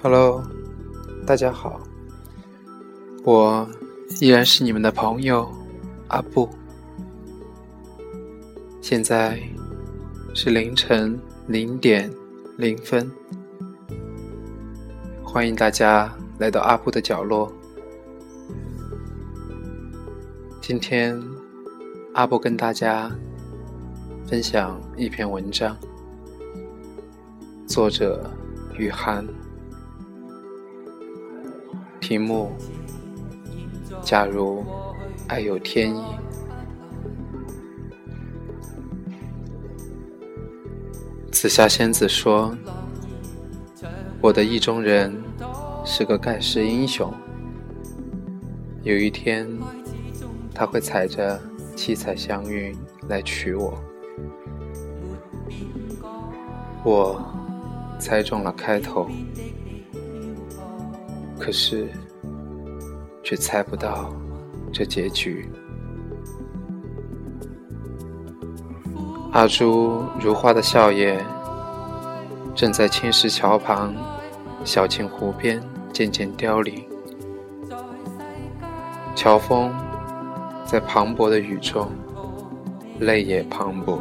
Hello，大家好，我依然是你们的朋友阿布。现在是凌晨零点零分，欢迎大家来到阿布的角落。今天阿布跟大家分享一篇文章，作者雨涵。题目：假如爱有天意。紫霞仙子说：“我的意中人是个盖世英雄，有一天他会踩着七彩祥云来娶我。”我猜中了开头。可是，却猜不到这结局。阿朱如花的笑靥，正在青石桥旁、小青湖边渐渐凋零。乔峰在磅礴的雨中，泪也磅礴。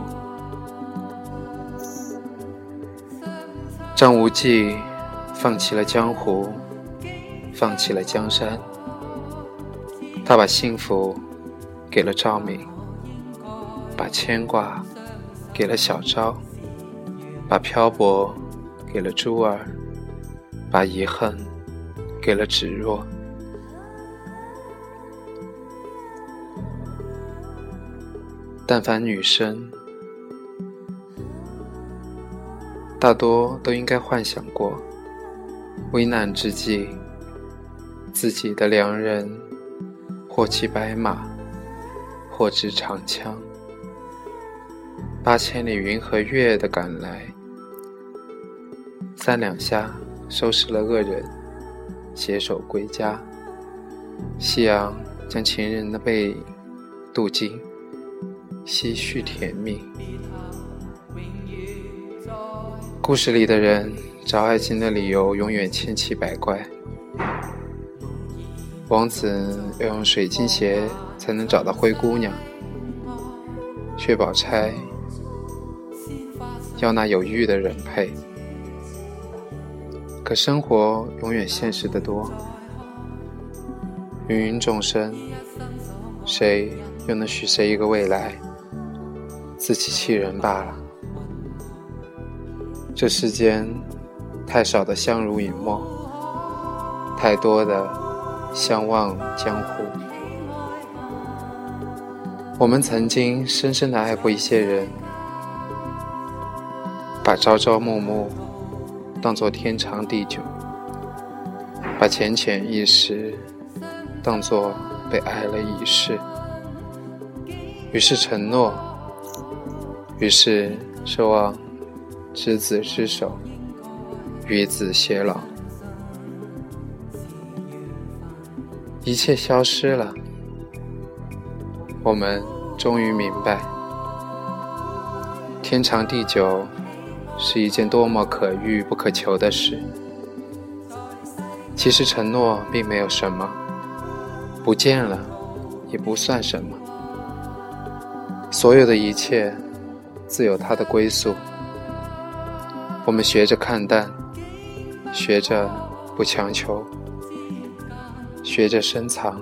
张无忌放弃了江湖。放弃了江山，他把幸福给了赵敏，把牵挂给了小昭，把漂泊给了珠儿，把遗恨给了芷若。但凡女生，大多都应该幻想过，危难之际。自己的良人，或骑白马，或执长枪，八千里云和月的赶来，三两下收拾了恶人，携手归家。夕阳将情人的背影镀金，唏嘘甜蜜。故事里的人找爱情的理由永远千奇百怪。王子要用水晶鞋才能找到灰姑娘，薛宝钗要那有玉的人配。可生活永远现实的多，芸芸众生，谁又能许谁一个未来？自欺欺人罢了。这世间太少的相濡以沫，太多的。相忘江湖。我们曾经深深的爱过一些人，把朝朝暮暮当作天长地久，把浅浅一时当作被爱了一世。于是承诺，于是奢望执子之手，与子偕老。一切消失了，我们终于明白，天长地久是一件多么可遇不可求的事。其实承诺并没有什么，不见了也不算什么。所有的一切自有它的归宿。我们学着看淡，学着不强求。学着深藏，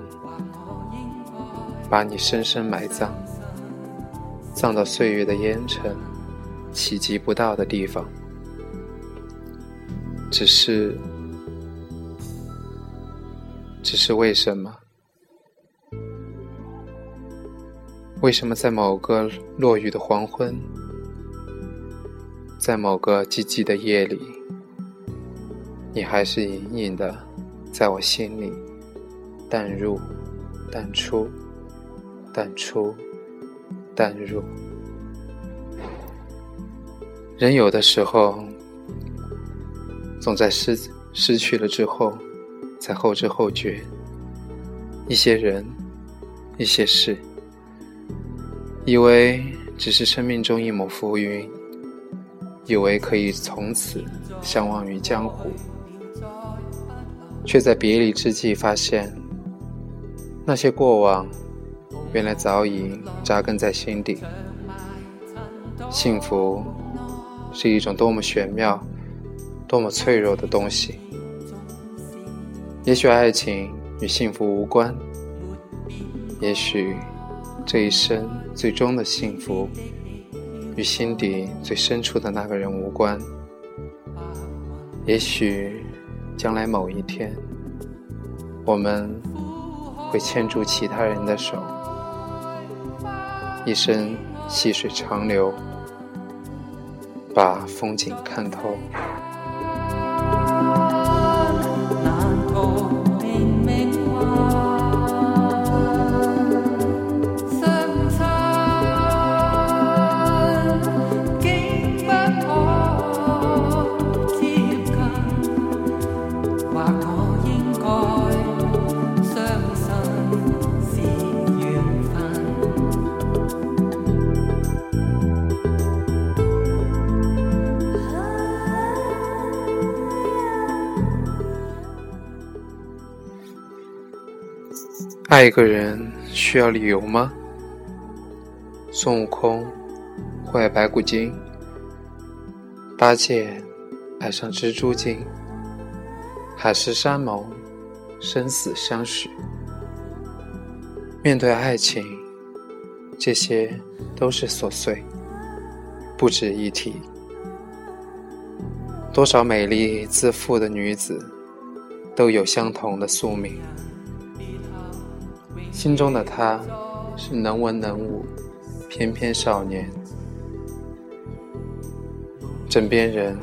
把你深深埋葬，葬到岁月的烟尘企及不到的地方。只是，只是为什么？为什么在某个落雨的黄昏，在某个寂寂的夜里，你还是隐隐的在我心里？淡入，淡出，淡出，淡入。人有的时候，总在失失去了之后，才后知后觉。一些人，一些事，以为只是生命中一抹浮云，以为可以从此相忘于江湖。却在别离之际发现，那些过往原来早已扎根在心底。幸福是一种多么玄妙、多么脆弱的东西。也许爱情与幸福无关，也许这一生最终的幸福与心底最深处的那个人无关。也许将来某一天，我们会牵住其他人的手，一生细水长流，把风景看透。爱一个人需要理由吗？孙悟空会爱白骨精，八戒爱上蜘蛛精，海誓山盟，生死相许。面对爱情，这些都是琐碎，不值一提。多少美丽自负的女子，都有相同的宿命。心中的他，是能文能武，翩翩少年；枕边人，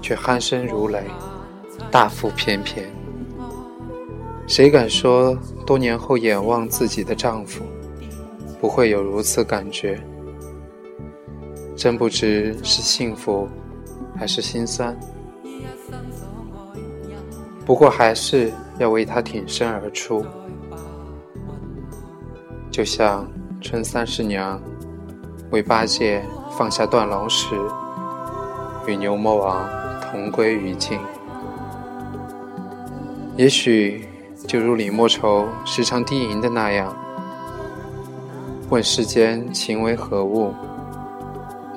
却鼾声如雷，大腹便便。谁敢说多年后眼望自己的丈夫，不会有如此感觉？真不知是幸福，还是心酸。不过还是要为他挺身而出。就像春三十娘为八戒放下断龙石，与牛魔王同归于尽。也许就如李莫愁时常低吟的那样：“问世间情为何物，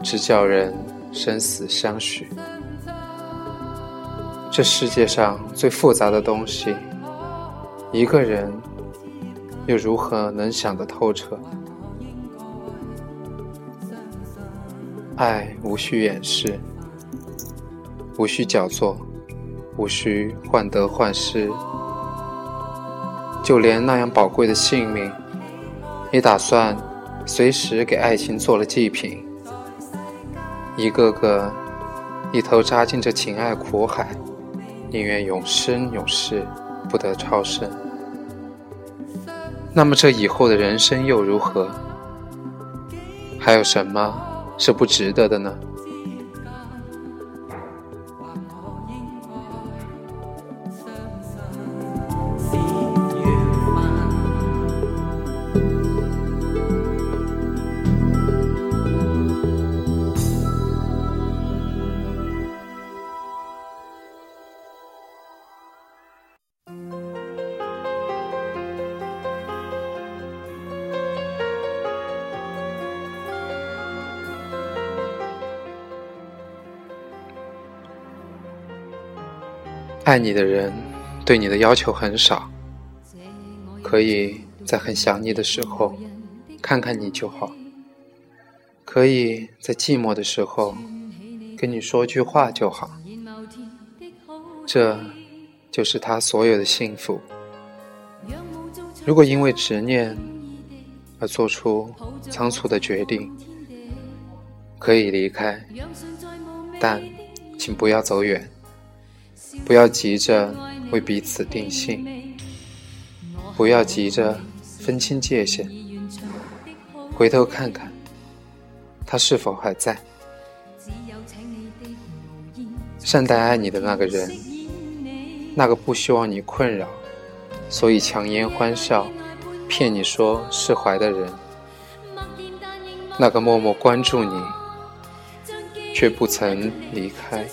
直叫人生死相许。”这世界上最复杂的东西，一个人。又如何能想得透彻？爱无需掩饰，无需矫作，无需患得患失，就连那样宝贵的性命，也打算随时给爱情做了祭品。一个个一头扎进这情爱苦海，宁愿永生永世，不得超生。那么这以后的人生又如何？还有什么是不值得的呢？爱你的人，对你的要求很少，可以在很想你的时候看看你就好，可以在寂寞的时候跟你说句话就好，这就是他所有的幸福。如果因为执念而做出仓促的决定，可以离开，但请不要走远。不要急着为彼此定性，不要急着分清界限，回头看看，他是否还在？善待爱你的那个人，那个不希望你困扰，所以强颜欢笑，骗你说释怀的人，那个默默关注你，却不曾离开。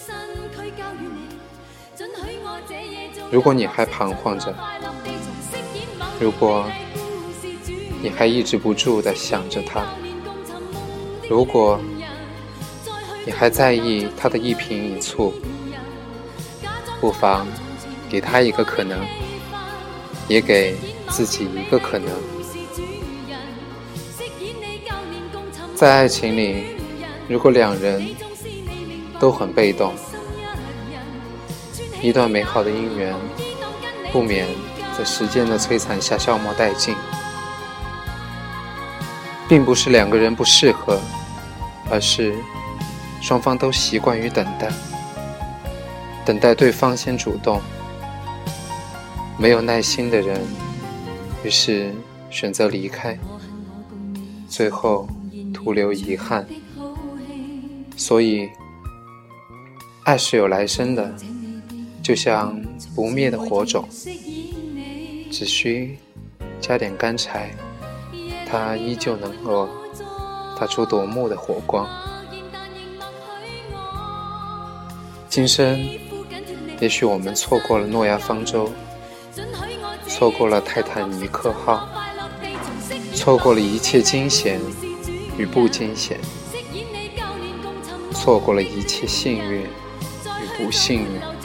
如果你还彷徨着，如果你还抑制不住的想着他，如果你还在意他的一颦一蹙，不妨给他一个可能，也给自己一个可能。在爱情里，如果两人都很被动，一段美好的姻缘不免在时间的摧残下消磨殆尽。并不是两个人不适合，而是双方都习惯于等待，等待对方先主动。没有耐心的人，于是选择离开，最后徒留遗憾。所以，爱是有来生的，就像不灭的火种，只需加点干柴。它依旧能够发出夺目的火光。今生，也许我们错过了诺亚方舟，错过了泰坦尼克号，错过了一切惊险与不惊险，错过了一切幸运与不幸运。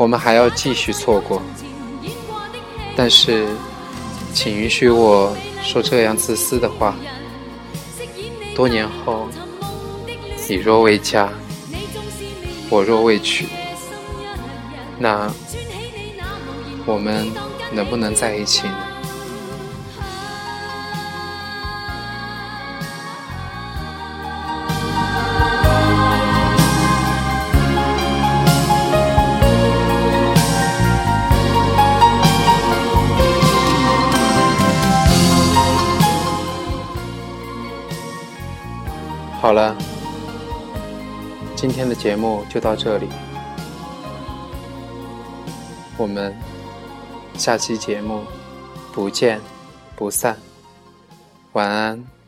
我们还要继续错过，但是。请允许我说这样自私的话。多年后，你若未嫁，我若未娶，那我们能不能在一起呢？好了，今天的节目就到这里，我们下期节目不见不散，晚安。